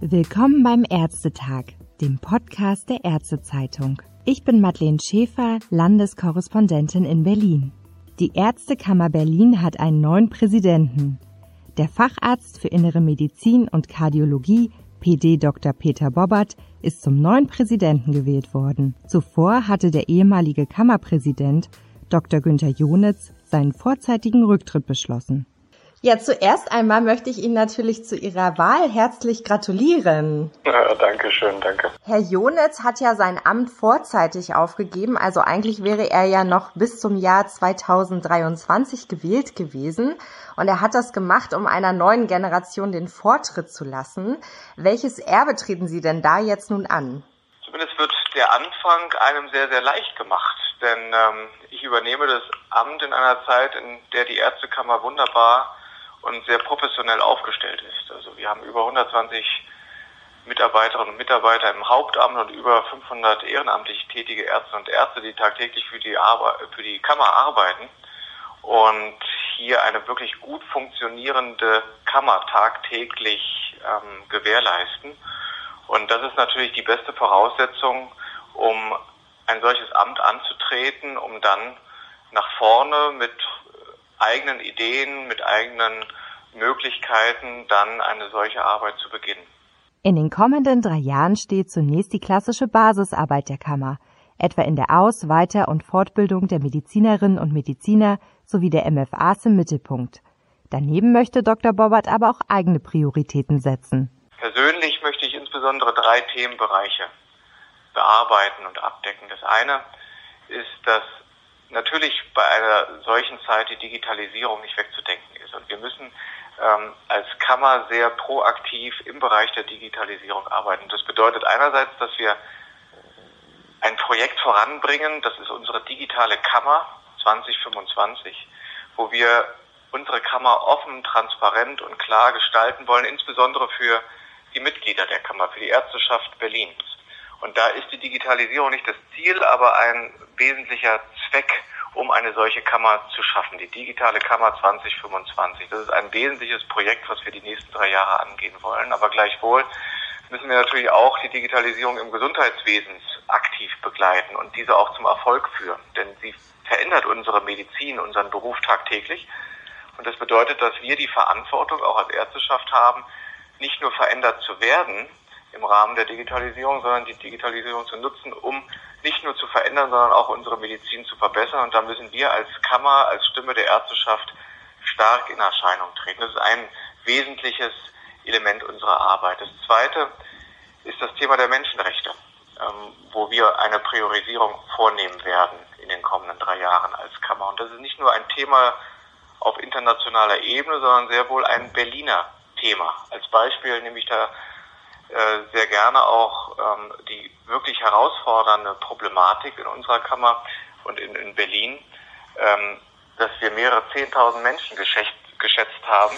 Willkommen beim Ärztetag, dem Podcast der Ärztezeitung. Ich bin Madeleine Schäfer, Landeskorrespondentin in Berlin. Die Ärztekammer Berlin hat einen neuen Präsidenten. Der Facharzt für Innere Medizin und Kardiologie, PD Dr. Peter Bobbert, ist zum neuen Präsidenten gewählt worden. Zuvor hatte der ehemalige Kammerpräsident Dr. Günther Jonitz seinen vorzeitigen Rücktritt beschlossen. Ja, zuerst einmal möchte ich Ihnen natürlich zu Ihrer Wahl herzlich gratulieren. Ja, danke schön, danke. Herr Jonitz hat ja sein Amt vorzeitig aufgegeben, also eigentlich wäre er ja noch bis zum Jahr 2023 gewählt gewesen. Und er hat das gemacht, um einer neuen Generation den Vortritt zu lassen. Welches Erbe treten Sie denn da jetzt nun an? Zumindest wird der Anfang einem sehr, sehr leicht gemacht. Denn ähm, ich übernehme das Amt in einer Zeit, in der die Ärztekammer wunderbar und sehr professionell aufgestellt ist. Also wir haben über 120 Mitarbeiterinnen und Mitarbeiter im Hauptamt und über 500 ehrenamtlich tätige Ärzte und Ärzte, die tagtäglich für die, Arbeit, für die Kammer arbeiten und hier eine wirklich gut funktionierende Kammer tagtäglich ähm, gewährleisten. Und das ist natürlich die beste Voraussetzung, um ein solches Amt anzutreten, um dann nach vorne mit eigenen Ideen, mit eigenen Möglichkeiten dann eine solche Arbeit zu beginnen. In den kommenden drei Jahren steht zunächst die klassische Basisarbeit der Kammer, etwa in der Aus-, Weiter- und Fortbildung der Medizinerinnen und Mediziner sowie der MFAs im Mittelpunkt. Daneben möchte Dr. Bobbert aber auch eigene Prioritäten setzen. Persönlich möchte ich insbesondere drei Themenbereiche bearbeiten und abdecken. Das eine ist, dass natürlich bei einer solchen Zeit die Digitalisierung nicht wegzudenken ist. Und wir müssen ähm, als Kammer sehr proaktiv im Bereich der Digitalisierung arbeiten. Das bedeutet einerseits, dass wir ein Projekt voranbringen, das ist unsere digitale Kammer 2025, wo wir unsere Kammer offen, transparent und klar gestalten wollen, insbesondere für die Mitglieder der Kammer, für die Ärzteschaft Berlins. Und da ist die Digitalisierung nicht das Ziel, aber ein wesentlicher Zweck, um eine solche Kammer zu schaffen, die digitale Kammer 2025. Das ist ein wesentliches Projekt, was wir die nächsten drei Jahre angehen wollen. Aber gleichwohl müssen wir natürlich auch die Digitalisierung im Gesundheitswesen aktiv begleiten und diese auch zum Erfolg führen. Denn sie verändert unsere Medizin, unseren Beruf tagtäglich. Und das bedeutet, dass wir die Verantwortung auch als Ärzteschaft haben, nicht nur verändert zu werden, im Rahmen der Digitalisierung, sondern die Digitalisierung zu nutzen, um nicht nur zu verändern, sondern auch unsere Medizin zu verbessern. Und da müssen wir als Kammer, als Stimme der Ärzteschaft stark in Erscheinung treten. Das ist ein wesentliches Element unserer Arbeit. Das zweite ist das Thema der Menschenrechte, ähm, wo wir eine Priorisierung vornehmen werden in den kommenden drei Jahren als Kammer. Und das ist nicht nur ein Thema auf internationaler Ebene, sondern sehr wohl ein Berliner Thema. Als Beispiel nehme ich da äh, sehr gerne auch ähm, die wirklich herausfordernde Problematik in unserer Kammer und in, in Berlin, ähm, dass wir mehrere Zehntausend Menschen geschätzt, geschätzt haben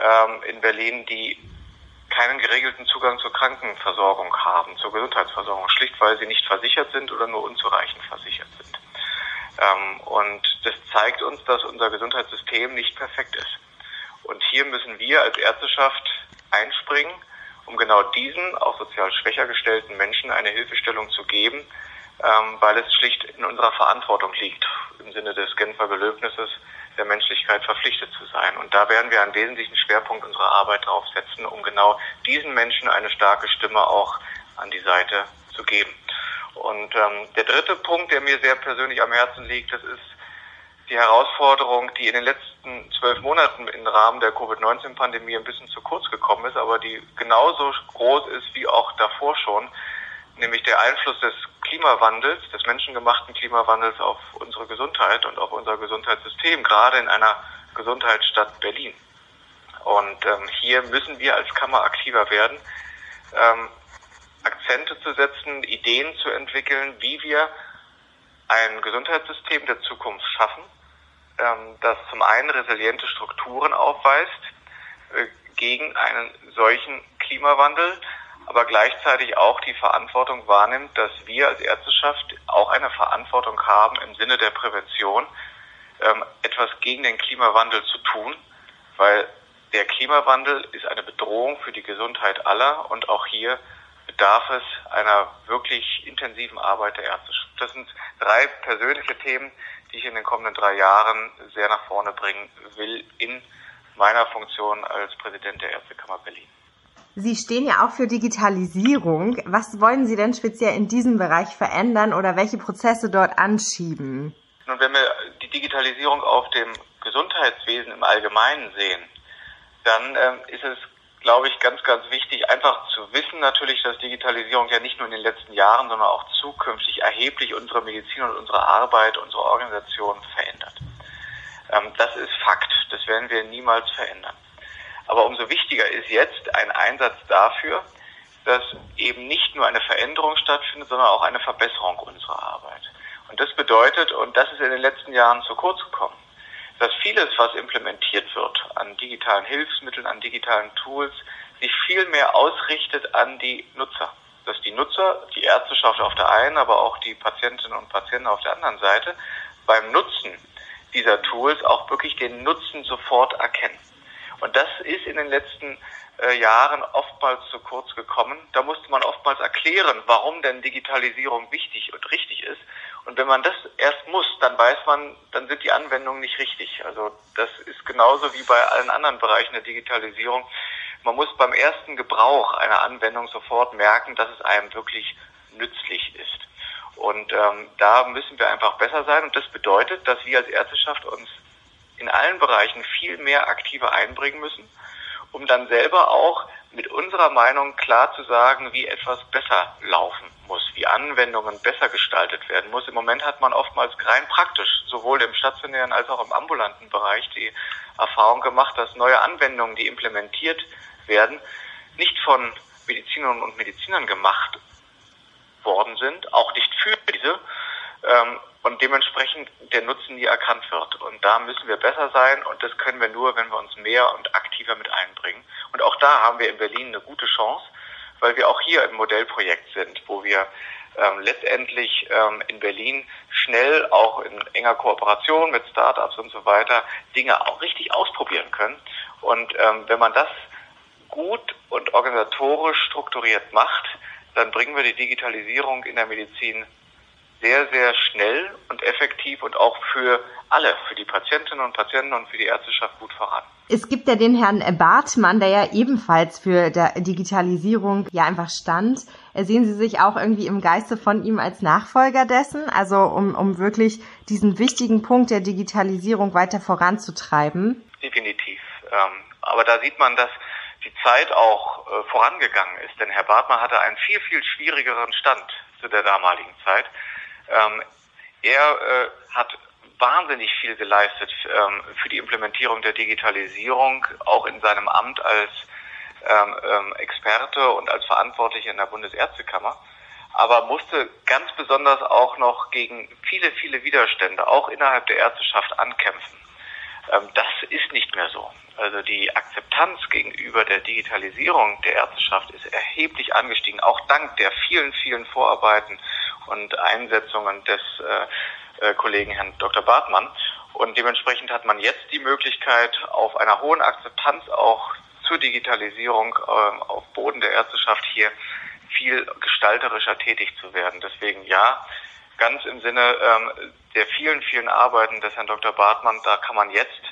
ähm, in Berlin, die keinen geregelten Zugang zur Krankenversorgung haben, zur Gesundheitsversorgung, schlicht weil sie nicht versichert sind oder nur unzureichend versichert sind. Ähm, und das zeigt uns, dass unser Gesundheitssystem nicht perfekt ist. Und hier müssen wir als Ärzteschaft einspringen um genau diesen, auch sozial schwächer gestellten Menschen eine Hilfestellung zu geben, ähm, weil es schlicht in unserer Verantwortung liegt, im Sinne des Genfer Gelöbnisses der Menschlichkeit verpflichtet zu sein. Und da werden wir einen wesentlichen Schwerpunkt unserer Arbeit drauf setzen, um genau diesen Menschen eine starke Stimme auch an die Seite zu geben. Und ähm, der dritte Punkt, der mir sehr persönlich am Herzen liegt, das ist die Herausforderung, die in den letzten zwölf Monaten im Rahmen der Covid-19-Pandemie ein bisschen zu kurz gekommen ist, aber die genauso groß ist wie auch davor schon, nämlich der Einfluss des Klimawandels, des menschengemachten Klimawandels auf unsere Gesundheit und auf unser Gesundheitssystem, gerade in einer Gesundheitsstadt Berlin. Und ähm, hier müssen wir als Kammer aktiver werden, ähm, Akzente zu setzen, Ideen zu entwickeln, wie wir ein Gesundheitssystem der Zukunft schaffen, ähm, das zum einen resiliente Strukturen aufweist äh, gegen einen solchen Klimawandel, aber gleichzeitig auch die Verantwortung wahrnimmt, dass wir als Ärzteschaft auch eine Verantwortung haben im Sinne der Prävention, ähm, etwas gegen den Klimawandel zu tun, weil der Klimawandel ist eine Bedrohung für die Gesundheit aller und auch hier bedarf es einer wirklich intensiven Arbeit der Ärzte. Das sind drei persönliche Themen, die ich in den kommenden drei Jahren sehr nach vorne bringen will in meiner Funktion als Präsident der Ärztekammer Berlin. Sie stehen ja auch für Digitalisierung. Was wollen Sie denn speziell in diesem Bereich verändern oder welche Prozesse dort anschieben? Nun, wenn wir die Digitalisierung auf dem Gesundheitswesen im Allgemeinen sehen, dann ähm, ist es, glaube ich, ganz, ganz wichtig, einfach zu wissen natürlich, dass Digitalisierung ja nicht nur in den letzten Jahren, sondern auch zukünftig erheblich unsere Medizin und unsere Arbeit, unsere Organisation verändert. Ähm, das ist Fakt. Das werden wir niemals verändern. Aber umso wichtiger ist jetzt ein Einsatz dafür, dass eben nicht nur eine Veränderung stattfindet, sondern auch eine Verbesserung unserer Arbeit. Und das bedeutet, und das ist in den letzten Jahren zu kurz gekommen, dass vieles, was implementiert wird an digitalen Hilfsmitteln, an digitalen Tools, sich viel mehr ausrichtet an die Nutzer. Dass die Nutzer, die Ärzteschaft auf der einen, aber auch die Patientinnen und Patienten auf der anderen Seite beim Nutzen dieser Tools auch wirklich den Nutzen sofort erkennen. Und das ist in den letzten äh, Jahren oftmals zu kurz gekommen. Da musste man oftmals erklären, warum denn Digitalisierung wichtig und richtig ist. Und wenn man das erst muss, dann weiß man, dann sind die Anwendungen nicht richtig. Also das ist genauso wie bei allen anderen Bereichen der Digitalisierung. Man muss beim ersten Gebrauch einer Anwendung sofort merken, dass es einem wirklich nützlich ist. Und ähm, da müssen wir einfach besser sein. Und das bedeutet, dass wir als Ärzteschaft uns in allen Bereichen viel mehr aktiver einbringen müssen, um dann selber auch mit unserer Meinung klar zu sagen, wie etwas besser laufen muss, wie Anwendungen besser gestaltet werden muss. Im Moment hat man oftmals rein praktisch, sowohl im stationären als auch im ambulanten Bereich, die Erfahrung gemacht, dass neue Anwendungen, die implementiert werden, nicht von Medizinerinnen und Medizinern gemacht worden sind, auch nicht für diese, ähm, und dementsprechend der Nutzen nie erkannt wird. Und da müssen wir besser sein und das können wir nur, wenn wir uns mehr und aktiver mit einbringen. Und auch da haben wir in Berlin eine gute Chance, weil wir auch hier im Modellprojekt sind, wo wir ähm, letztendlich ähm, in Berlin schnell auch in enger Kooperation mit Startups und so weiter Dinge auch richtig ausprobieren können. Und ähm, wenn man das gut und organisatorisch strukturiert macht, dann bringen wir die Digitalisierung in der Medizin sehr, sehr schnell und effektiv und auch für alle, für die Patientinnen und Patienten und für die Ärzteschaft gut voran. Es gibt ja den Herrn Bartmann, der ja ebenfalls für der Digitalisierung ja einfach stand. Sehen Sie sich auch irgendwie im Geiste von ihm als Nachfolger dessen, also um, um wirklich diesen wichtigen Punkt der Digitalisierung weiter voranzutreiben? Definitiv. Ähm, aber da sieht man, dass die Zeit auch äh, vorangegangen ist. Denn Herr Bartmann hatte einen viel, viel schwierigeren Stand zu der damaligen Zeit. Ähm, er äh, hat wahnsinnig viel geleistet ähm, für die Implementierung der Digitalisierung, auch in seinem Amt als ähm, ähm, Experte und als Verantwortlicher in der Bundesärztekammer, aber musste ganz besonders auch noch gegen viele, viele Widerstände, auch innerhalb der Ärzteschaft, ankämpfen. Ähm, das ist nicht mehr so. Also die Akzeptanz gegenüber der Digitalisierung der Ärzteschaft ist erheblich angestiegen, auch dank der vielen, vielen Vorarbeiten und Einsetzungen des äh, äh, Kollegen Herrn Dr. Bartmann. Und dementsprechend hat man jetzt die Möglichkeit, auf einer hohen Akzeptanz auch zur Digitalisierung äh, auf Boden der Ärzteschaft hier viel gestalterischer tätig zu werden. Deswegen ja, ganz im Sinne ähm, der vielen, vielen Arbeiten des Herrn Dr. Bartmann, da kann man jetzt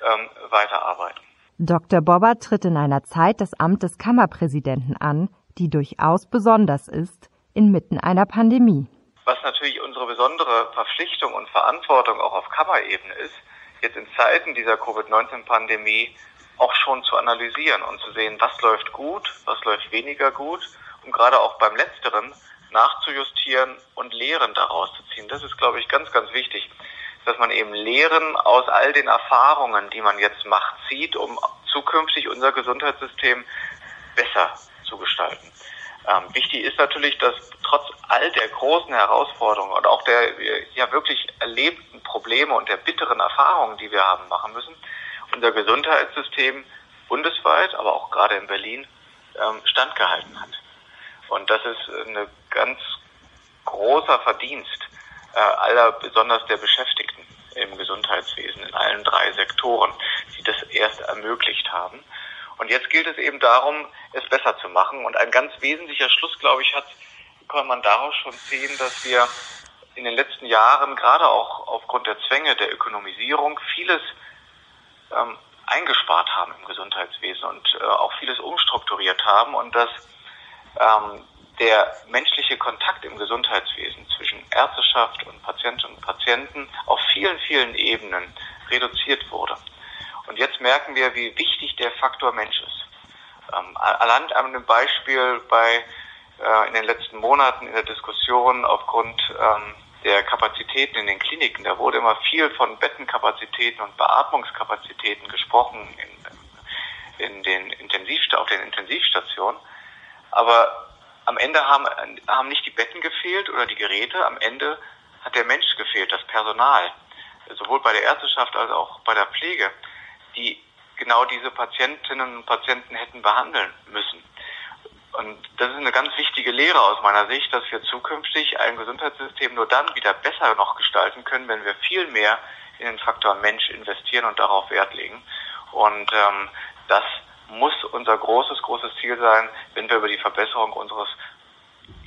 ähm, weiterarbeiten. Dr. Bobber tritt in einer Zeit das Amt des Kammerpräsidenten an, die durchaus besonders ist, inmitten einer Pandemie. Was natürlich unsere besondere Verpflichtung und Verantwortung auch auf Kammerebene ist, jetzt in Zeiten dieser Covid-19-Pandemie auch schon zu analysieren und zu sehen, was läuft gut, was läuft weniger gut, um gerade auch beim Letzteren nachzujustieren und Lehren daraus zu ziehen. Das ist, glaube ich, ganz, ganz wichtig, dass man eben Lehren aus all den Erfahrungen, die man jetzt macht, zieht, um zukünftig unser Gesundheitssystem besser zu gestalten. Ähm, wichtig ist natürlich, dass trotz all der großen Herausforderungen und auch der ja wirklich erlebten Probleme und der bitteren Erfahrungen, die wir haben machen müssen, unser Gesundheitssystem bundesweit, aber auch gerade in Berlin ähm, standgehalten hat. Und das ist ein ganz großer Verdienst äh, aller, besonders der Beschäftigten im Gesundheitswesen. allen drei Sektoren, die das erst ermöglicht haben. Und jetzt gilt es eben darum, es besser zu machen. Und ein ganz wesentlicher Schluss, glaube ich, hat, kann man daraus schon sehen, dass wir in den letzten Jahren, gerade auch aufgrund der Zwänge der Ökonomisierung, vieles ähm, eingespart haben im Gesundheitswesen und äh, auch vieles umstrukturiert haben und dass ähm, der menschliche Kontakt im Gesundheitswesen zwischen Ärzteschaft und Patientinnen und Patienten auf vielen, vielen Ebenen reduziert wurde. Und jetzt merken wir, wie wichtig der Faktor Mensch ist. Ähm, allein an dem Beispiel bei äh, in den letzten Monaten in der Diskussion aufgrund ähm, der Kapazitäten in den Kliniken, da wurde immer viel von Bettenkapazitäten und Beatmungskapazitäten gesprochen in, in den auf den Intensivstationen. Aber am Ende haben, haben nicht die Betten gefehlt oder die Geräte, am Ende hat der Mensch gefehlt, das Personal, sowohl bei der Ärzteschaft als auch bei der Pflege, die genau diese Patientinnen und Patienten hätten behandeln müssen. Und das ist eine ganz wichtige Lehre aus meiner Sicht, dass wir zukünftig ein Gesundheitssystem nur dann wieder besser noch gestalten können, wenn wir viel mehr in den Faktor Mensch investieren und darauf Wert legen. Und ähm, das muss unser großes, großes Ziel sein, wenn wir über die Verbesserung unseres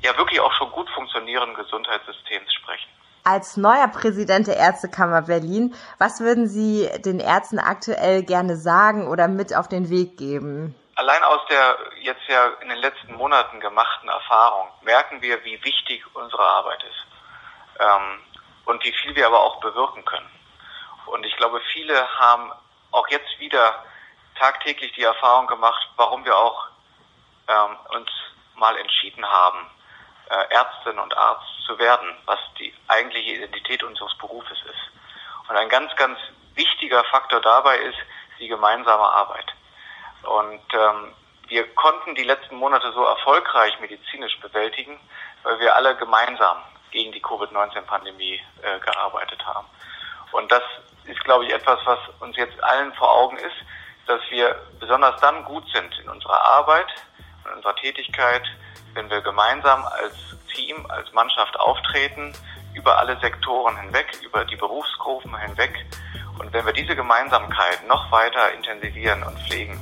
ja wirklich auch schon gut funktionierenden Gesundheitssystems sprechen. Als neuer Präsident der Ärztekammer Berlin, was würden Sie den Ärzten aktuell gerne sagen oder mit auf den Weg geben? Allein aus der jetzt ja in den letzten Monaten gemachten Erfahrung merken wir, wie wichtig unsere Arbeit ist ähm, und wie viel wir aber auch bewirken können. Und ich glaube, viele haben auch jetzt wieder tagtäglich die Erfahrung gemacht, warum wir auch ähm, uns mal entschieden haben, äh, Ärztin und Arzt zu werden, was die eigentliche Identität unseres Berufes ist. Und ein ganz, ganz wichtiger Faktor dabei ist die gemeinsame Arbeit. Und ähm, wir konnten die letzten Monate so erfolgreich medizinisch bewältigen, weil wir alle gemeinsam gegen die Covid-19-Pandemie äh, gearbeitet haben. Und das ist, glaube ich, etwas, was uns jetzt allen vor Augen ist, dass wir besonders dann gut sind in unserer Arbeit, in unserer Tätigkeit, wenn wir gemeinsam als Team, als Mannschaft auftreten, über alle Sektoren hinweg, über die Berufsgruppen hinweg. Und wenn wir diese Gemeinsamkeit noch weiter intensivieren und pflegen,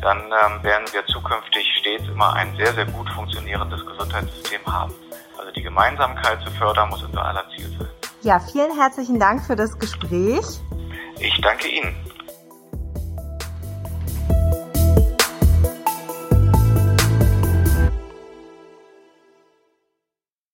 dann ähm, werden wir zukünftig stets immer ein sehr, sehr gut funktionierendes Gesundheitssystem haben. Also die Gemeinsamkeit zu fördern muss unser aller Ziel sein. Ja, vielen herzlichen Dank für das Gespräch. Ich danke Ihnen.